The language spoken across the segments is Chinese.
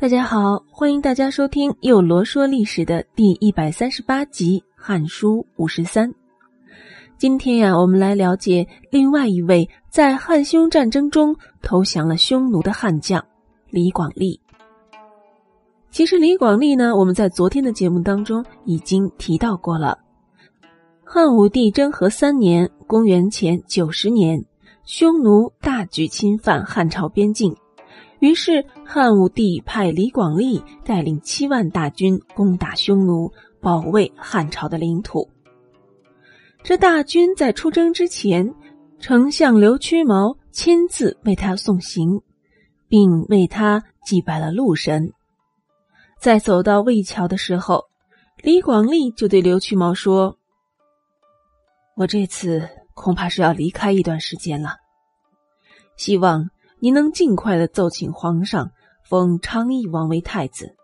大家好，欢迎大家收听《又罗说历史》的第一百三十八集《汉书五十三》。今天呀，我们来了解另外一位在汉匈战争中投降了匈奴的汉将李广利。其实李广利呢，我们在昨天的节目当中已经提到过了。汉武帝征和三年（公元前九十年），匈奴大举侵犯汉朝边境。于是，汉武帝派李广利带领七万大军攻打匈奴，保卫汉朝的领土。这大军在出征之前，丞相刘屈毛亲自为他送行，并为他祭拜了鹿神。在走到魏桥的时候，李广利就对刘屈毛说：“我这次恐怕是要离开一段时间了，希望。”你能尽快的奏请皇上封昌邑王为太子，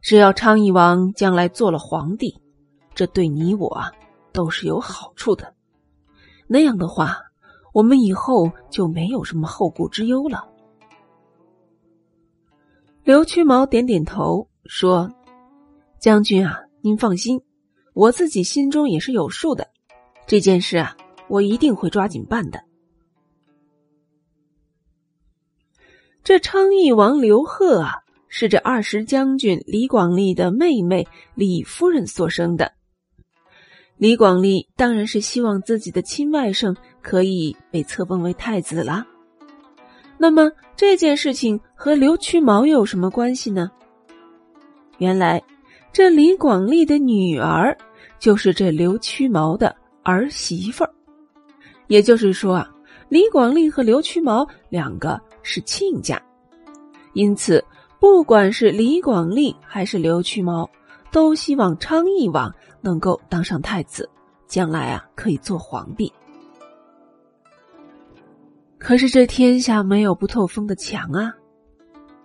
只要昌邑王将来做了皇帝，这对你我啊都是有好处的。那样的话，我们以后就没有什么后顾之忧了。刘屈毛点点头说：“将军啊，您放心，我自己心中也是有数的。这件事啊，我一定会抓紧办的。”这昌邑王刘贺啊，是这二十将军李广利的妹妹李夫人所生的。李广利当然是希望自己的亲外甥可以被册封为太子了。那么这件事情和刘屈毛有什么关系呢？原来这李广利的女儿就是这刘屈毛的儿媳妇儿，也就是说啊，李广利和刘屈毛两个。是亲家，因此不管是李广利还是刘屈毛，都希望昌邑王能够当上太子，将来啊可以做皇帝。可是这天下没有不透风的墙啊，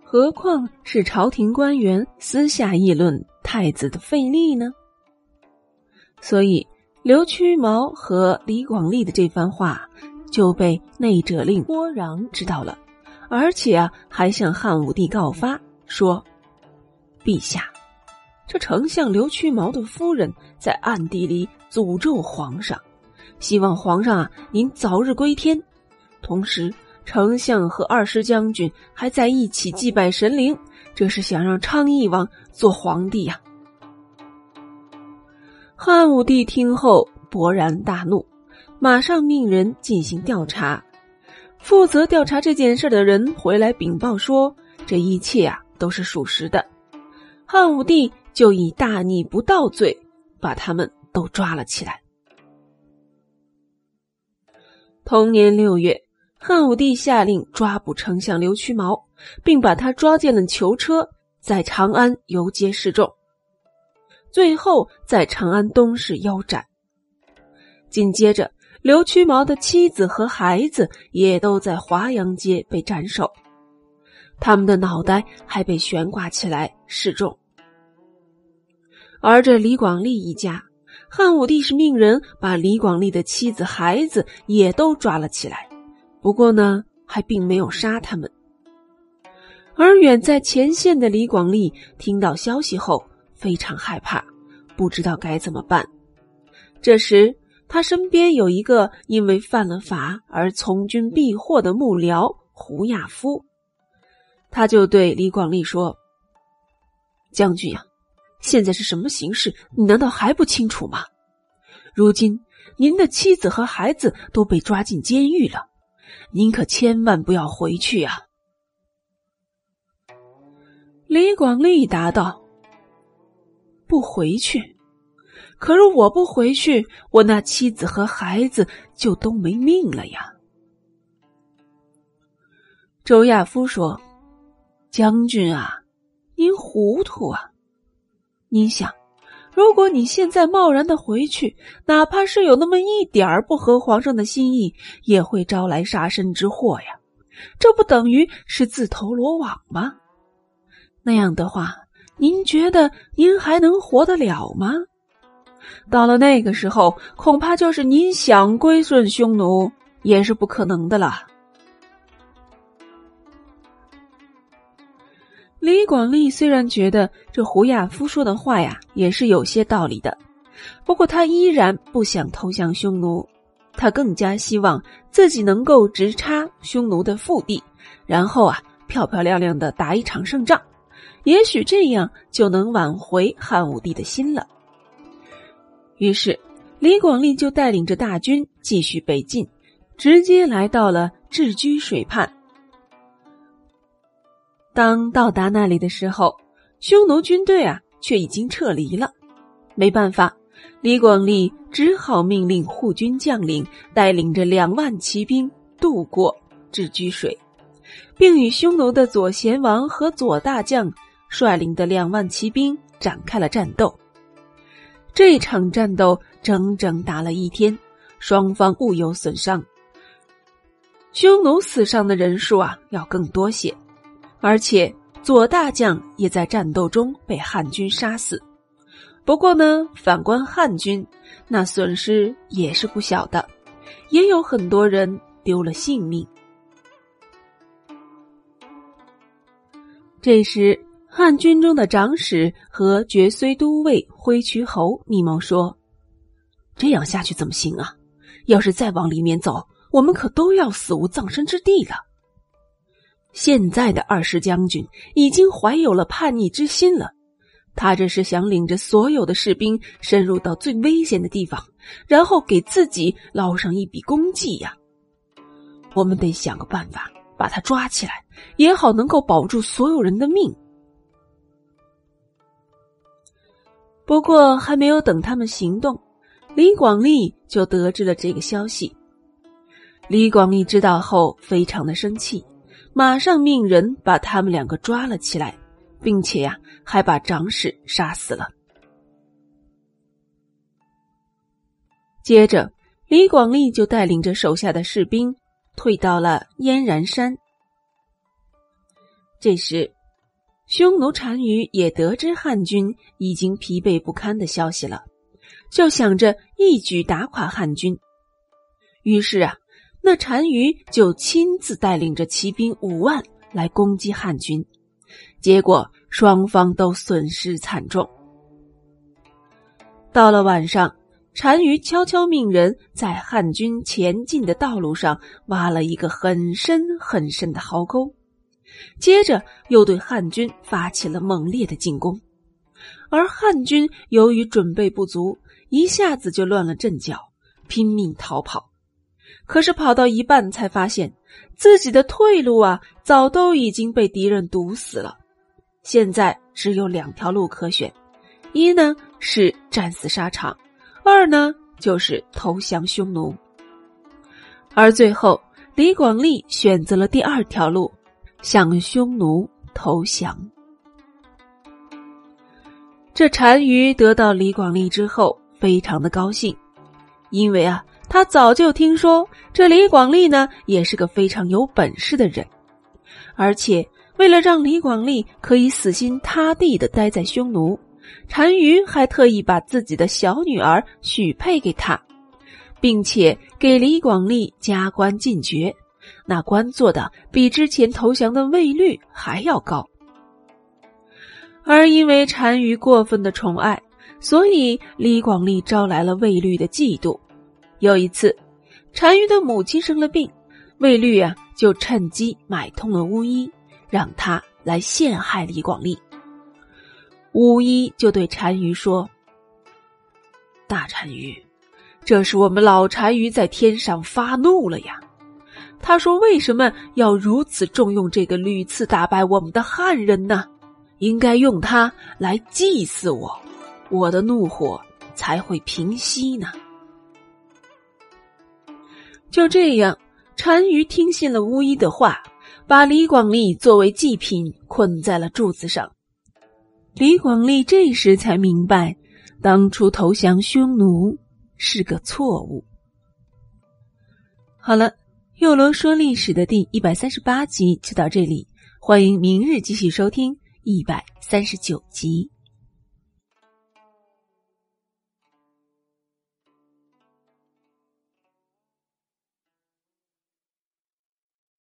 何况是朝廷官员私下议论太子的废立呢？所以刘屈毛和李广利的这番话就被内者令郭壤知道了。而且啊，还向汉武帝告发说：“陛下，这丞相刘屈毛的夫人在暗地里诅咒皇上，希望皇上啊您早日归天。同时，丞相和二师将军还在一起祭拜神灵，这是想让昌邑王做皇帝呀。”汉武帝听后勃然大怒，马上命人进行调查。负责调查这件事的人回来禀报说，这一切啊都是属实的。汉武帝就以大逆不道罪把他们都抓了起来。同年六月，汉武帝下令抓捕丞相刘屈毛，并把他抓进了囚车，在长安游街示众，最后在长安东市腰斩。紧接着。刘屈毛的妻子和孩子也都在华阳街被斩首，他们的脑袋还被悬挂起来示众。而这李广利一家，汉武帝是命人把李广利的妻子、孩子也都抓了起来，不过呢，还并没有杀他们。而远在前线的李广利听到消息后非常害怕，不知道该怎么办。这时。他身边有一个因为犯了法而从军避祸的幕僚胡亚夫，他就对李广利说：“将军呀，现在是什么形势？你难道还不清楚吗？如今您的妻子和孩子都被抓进监狱了，您可千万不要回去呀！”李广利答道：“不回去。”可是我不回去，我那妻子和孩子就都没命了呀。周亚夫说：“将军啊，您糊涂啊！您想，如果你现在贸然的回去，哪怕是有那么一点儿不合皇上的心意，也会招来杀身之祸呀。这不等于是自投罗网吗？那样的话，您觉得您还能活得了吗？”到了那个时候，恐怕就是您想归顺匈奴也是不可能的了。李广利虽然觉得这胡亚夫说的话呀也是有些道理的，不过他依然不想投降匈奴，他更加希望自己能够直插匈奴的腹地，然后啊漂漂亮亮的打一场胜仗，也许这样就能挽回汉武帝的心了。于是，李广利就带领着大军继续北进，直接来到了置居水畔。当到达那里的时候，匈奴军队啊却已经撤离了。没办法，李广利只好命令护军将领带领着两万骑兵渡过置居水，并与匈奴的左贤王和左大将率领的两万骑兵展开了战斗。这场战斗整整打了一天，双方互有损伤。匈奴死伤的人数啊要更多些。而且左大将也在战斗中被汉军杀死。不过呢，反观汉军，那损失也是不小的，也有很多人丢了性命。这时，汉军中的长史和绝睢都尉挥渠侯密谋说：“这样下去怎么行啊？要是再往里面走，我们可都要死无葬身之地了。”现在的二世将军已经怀有了叛逆之心了，他这是想领着所有的士兵深入到最危险的地方，然后给自己捞上一笔功绩呀！我们得想个办法把他抓起来，也好能够保住所有人的命。不过还没有等他们行动，李广利就得知了这个消息。李广利知道后，非常的生气。马上命人把他们两个抓了起来，并且呀，还把长史杀死了。接着，李广利就带领着手下的士兵退到了燕然山。这时，匈奴单于也得知汉军已经疲惫不堪的消息了，就想着一举打垮汉军。于是啊。那单于就亲自带领着骑兵五万来攻击汉军，结果双方都损失惨重。到了晚上，单于悄悄命人在汉军前进的道路上挖了一个很深很深的壕沟，接着又对汉军发起了猛烈的进攻，而汉军由于准备不足，一下子就乱了阵脚，拼命逃跑。可是跑到一半，才发现自己的退路啊，早都已经被敌人堵死了。现在只有两条路可选：一呢是战死沙场，二呢就是投降匈奴。而最后，李广利选择了第二条路，向匈奴投降。这单于得到李广利之后，非常的高兴，因为啊。他早就听说这李广利呢，也是个非常有本事的人，而且为了让李广利可以死心塌地的待在匈奴，单于还特意把自己的小女儿许配给他，并且给李广利加官进爵，那官做的比之前投降的卫律还要高。而因为单于过分的宠爱，所以李广利招来了卫律的嫉妒。有一次，单于的母亲生了病，卫律啊就趁机买通了巫医，让他来陷害李广利。巫医就对单于说：“大单于，这是我们老单于在天上发怒了呀！他说为什么要如此重用这个屡次打败我们的汉人呢？应该用他来祭祀我，我的怒火才会平息呢。”就这样，单于听信了巫医的话，把李广利作为祭品困在了柱子上。李广利这时才明白，当初投降匈奴是个错误。好了，幼罗说历史的第一百三十八集就到这里，欢迎明日继续收听一百三十九集。